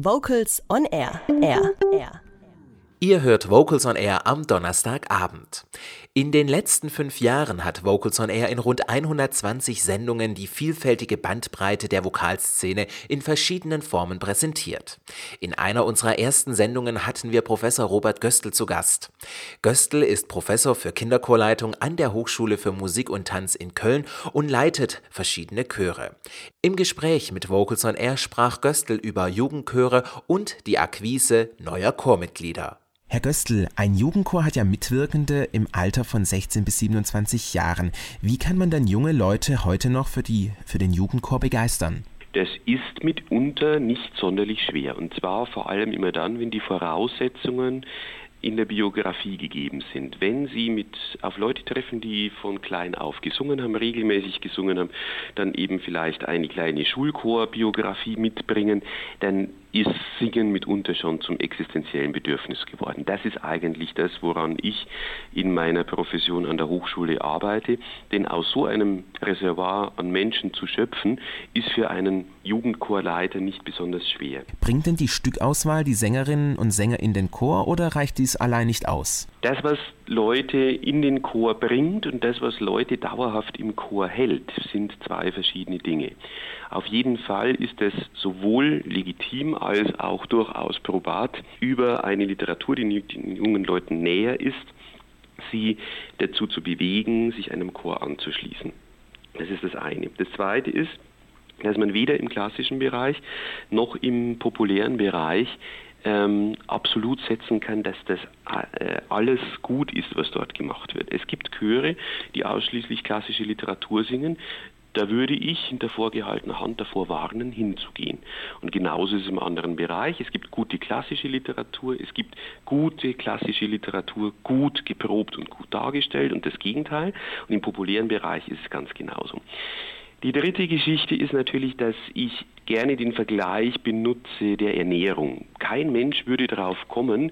Vocals on Air. Air. Air. Ihr hört Vocals on Air am Donnerstagabend. In den letzten fünf Jahren hat Vocals on Air in rund 120 Sendungen die vielfältige Bandbreite der Vokalszene in verschiedenen Formen präsentiert. In einer unserer ersten Sendungen hatten wir Professor Robert Göstl zu Gast. Göstl ist Professor für Kinderchorleitung an der Hochschule für Musik und Tanz in Köln und leitet verschiedene Chöre. Im Gespräch mit Vocals on Air sprach Göstl über Jugendchöre und die Akquise neuer Chormitglieder. Herr Göstl, ein Jugendchor hat ja Mitwirkende im Alter von 16 bis 27 Jahren. Wie kann man dann junge Leute heute noch für, die, für den Jugendchor begeistern? Das ist mitunter nicht sonderlich schwer. Und zwar vor allem immer dann, wenn die Voraussetzungen in der Biografie gegeben sind. Wenn Sie mit auf Leute treffen, die von klein auf gesungen haben, regelmäßig gesungen haben, dann eben vielleicht eine kleine Schulchorbiografie mitbringen, dann ist Singen mitunter schon zum existenziellen Bedürfnis geworden. Das ist eigentlich das, woran ich in meiner Profession an der Hochschule arbeite. Denn aus so einem Reservoir an Menschen zu schöpfen, ist für einen Jugendchorleiter nicht besonders schwer. Bringt denn die Stückauswahl die Sängerinnen und Sänger in den Chor oder reicht dies allein nicht aus? Das, was Leute in den Chor bringt und das, was Leute dauerhaft im Chor hält, sind zwei verschiedene Dinge. Auf jeden Fall ist es sowohl legitim als auch durchaus probat, über eine Literatur, die den jungen Leuten näher ist, sie dazu zu bewegen, sich einem Chor anzuschließen. Das ist das eine. Das zweite ist, dass man weder im klassischen Bereich noch im populären Bereich ähm, absolut setzen kann, dass das äh, alles gut ist, was dort gemacht wird. Es gibt Chöre, die ausschließlich klassische Literatur singen. Da würde ich hinter vorgehaltener Hand davor warnen, hinzugehen. Und genauso ist es im anderen Bereich. Es gibt gute klassische Literatur, es gibt gute klassische Literatur, gut geprobt und gut dargestellt und das Gegenteil. Und im populären Bereich ist es ganz genauso. Die dritte Geschichte ist natürlich, dass ich gerne den Vergleich benutze der Ernährung. Kein Mensch würde darauf kommen,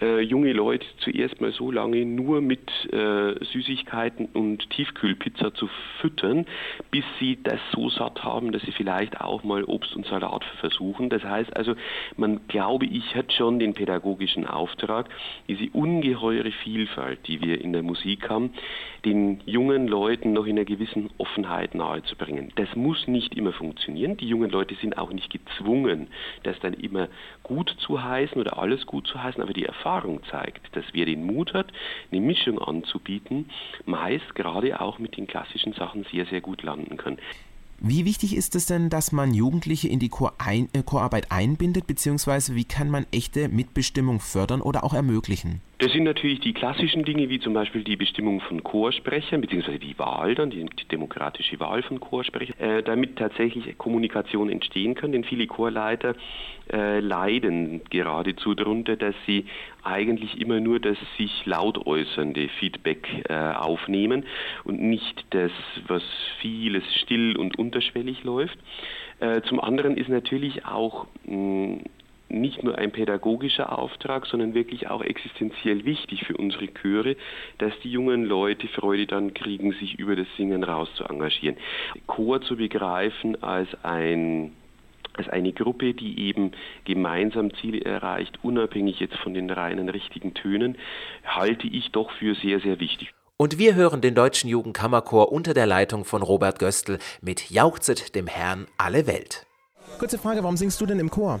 äh, junge Leute zuerst mal so lange nur mit äh, Süßigkeiten und Tiefkühlpizza zu füttern, bis sie das so satt haben, dass sie vielleicht auch mal Obst und Salat versuchen. Das heißt also, man glaube ich hat schon den pädagogischen Auftrag, diese ungeheure Vielfalt, die wir in der Musik haben, den jungen Leuten noch in einer gewissen Offenheit nahezubringen. Das muss nicht immer funktionieren. Die jungen Leute sind auch nicht gezwungen, das dann immer gut zu heißen oder alles gut zu heißen, aber die Erfahrung zeigt, dass wer den Mut hat, eine Mischung anzubieten, meist gerade auch mit den klassischen Sachen sehr, sehr gut landen kann. Wie wichtig ist es denn, dass man Jugendliche in die äh, Chorarbeit einbindet, beziehungsweise wie kann man echte Mitbestimmung fördern oder auch ermöglichen? Das sind natürlich die klassischen Dinge, wie zum Beispiel die Bestimmung von Chorsprechern, beziehungsweise die Wahl dann, die, die demokratische Wahl von Chorsprechern, äh, damit tatsächlich Kommunikation entstehen kann. Denn viele Chorleiter äh, leiden geradezu darunter, dass sie eigentlich immer nur das sich laut äußernde Feedback äh, aufnehmen und nicht das, was vieles still und unterschwellig läuft. Äh, zum anderen ist natürlich auch mh, nicht nur ein pädagogischer Auftrag, sondern wirklich auch existenziell wichtig für unsere Chöre, dass die jungen Leute Freude dann kriegen, sich über das Singen raus zu engagieren. Chor zu begreifen als ein als eine Gruppe, die eben gemeinsam Ziele erreicht, unabhängig jetzt von den reinen richtigen Tönen, halte ich doch für sehr, sehr wichtig. Und wir hören den Deutschen Jugendkammerchor unter der Leitung von Robert Göstl mit Jauchzet dem Herrn alle Welt. Kurze Frage, warum singst du denn im Chor?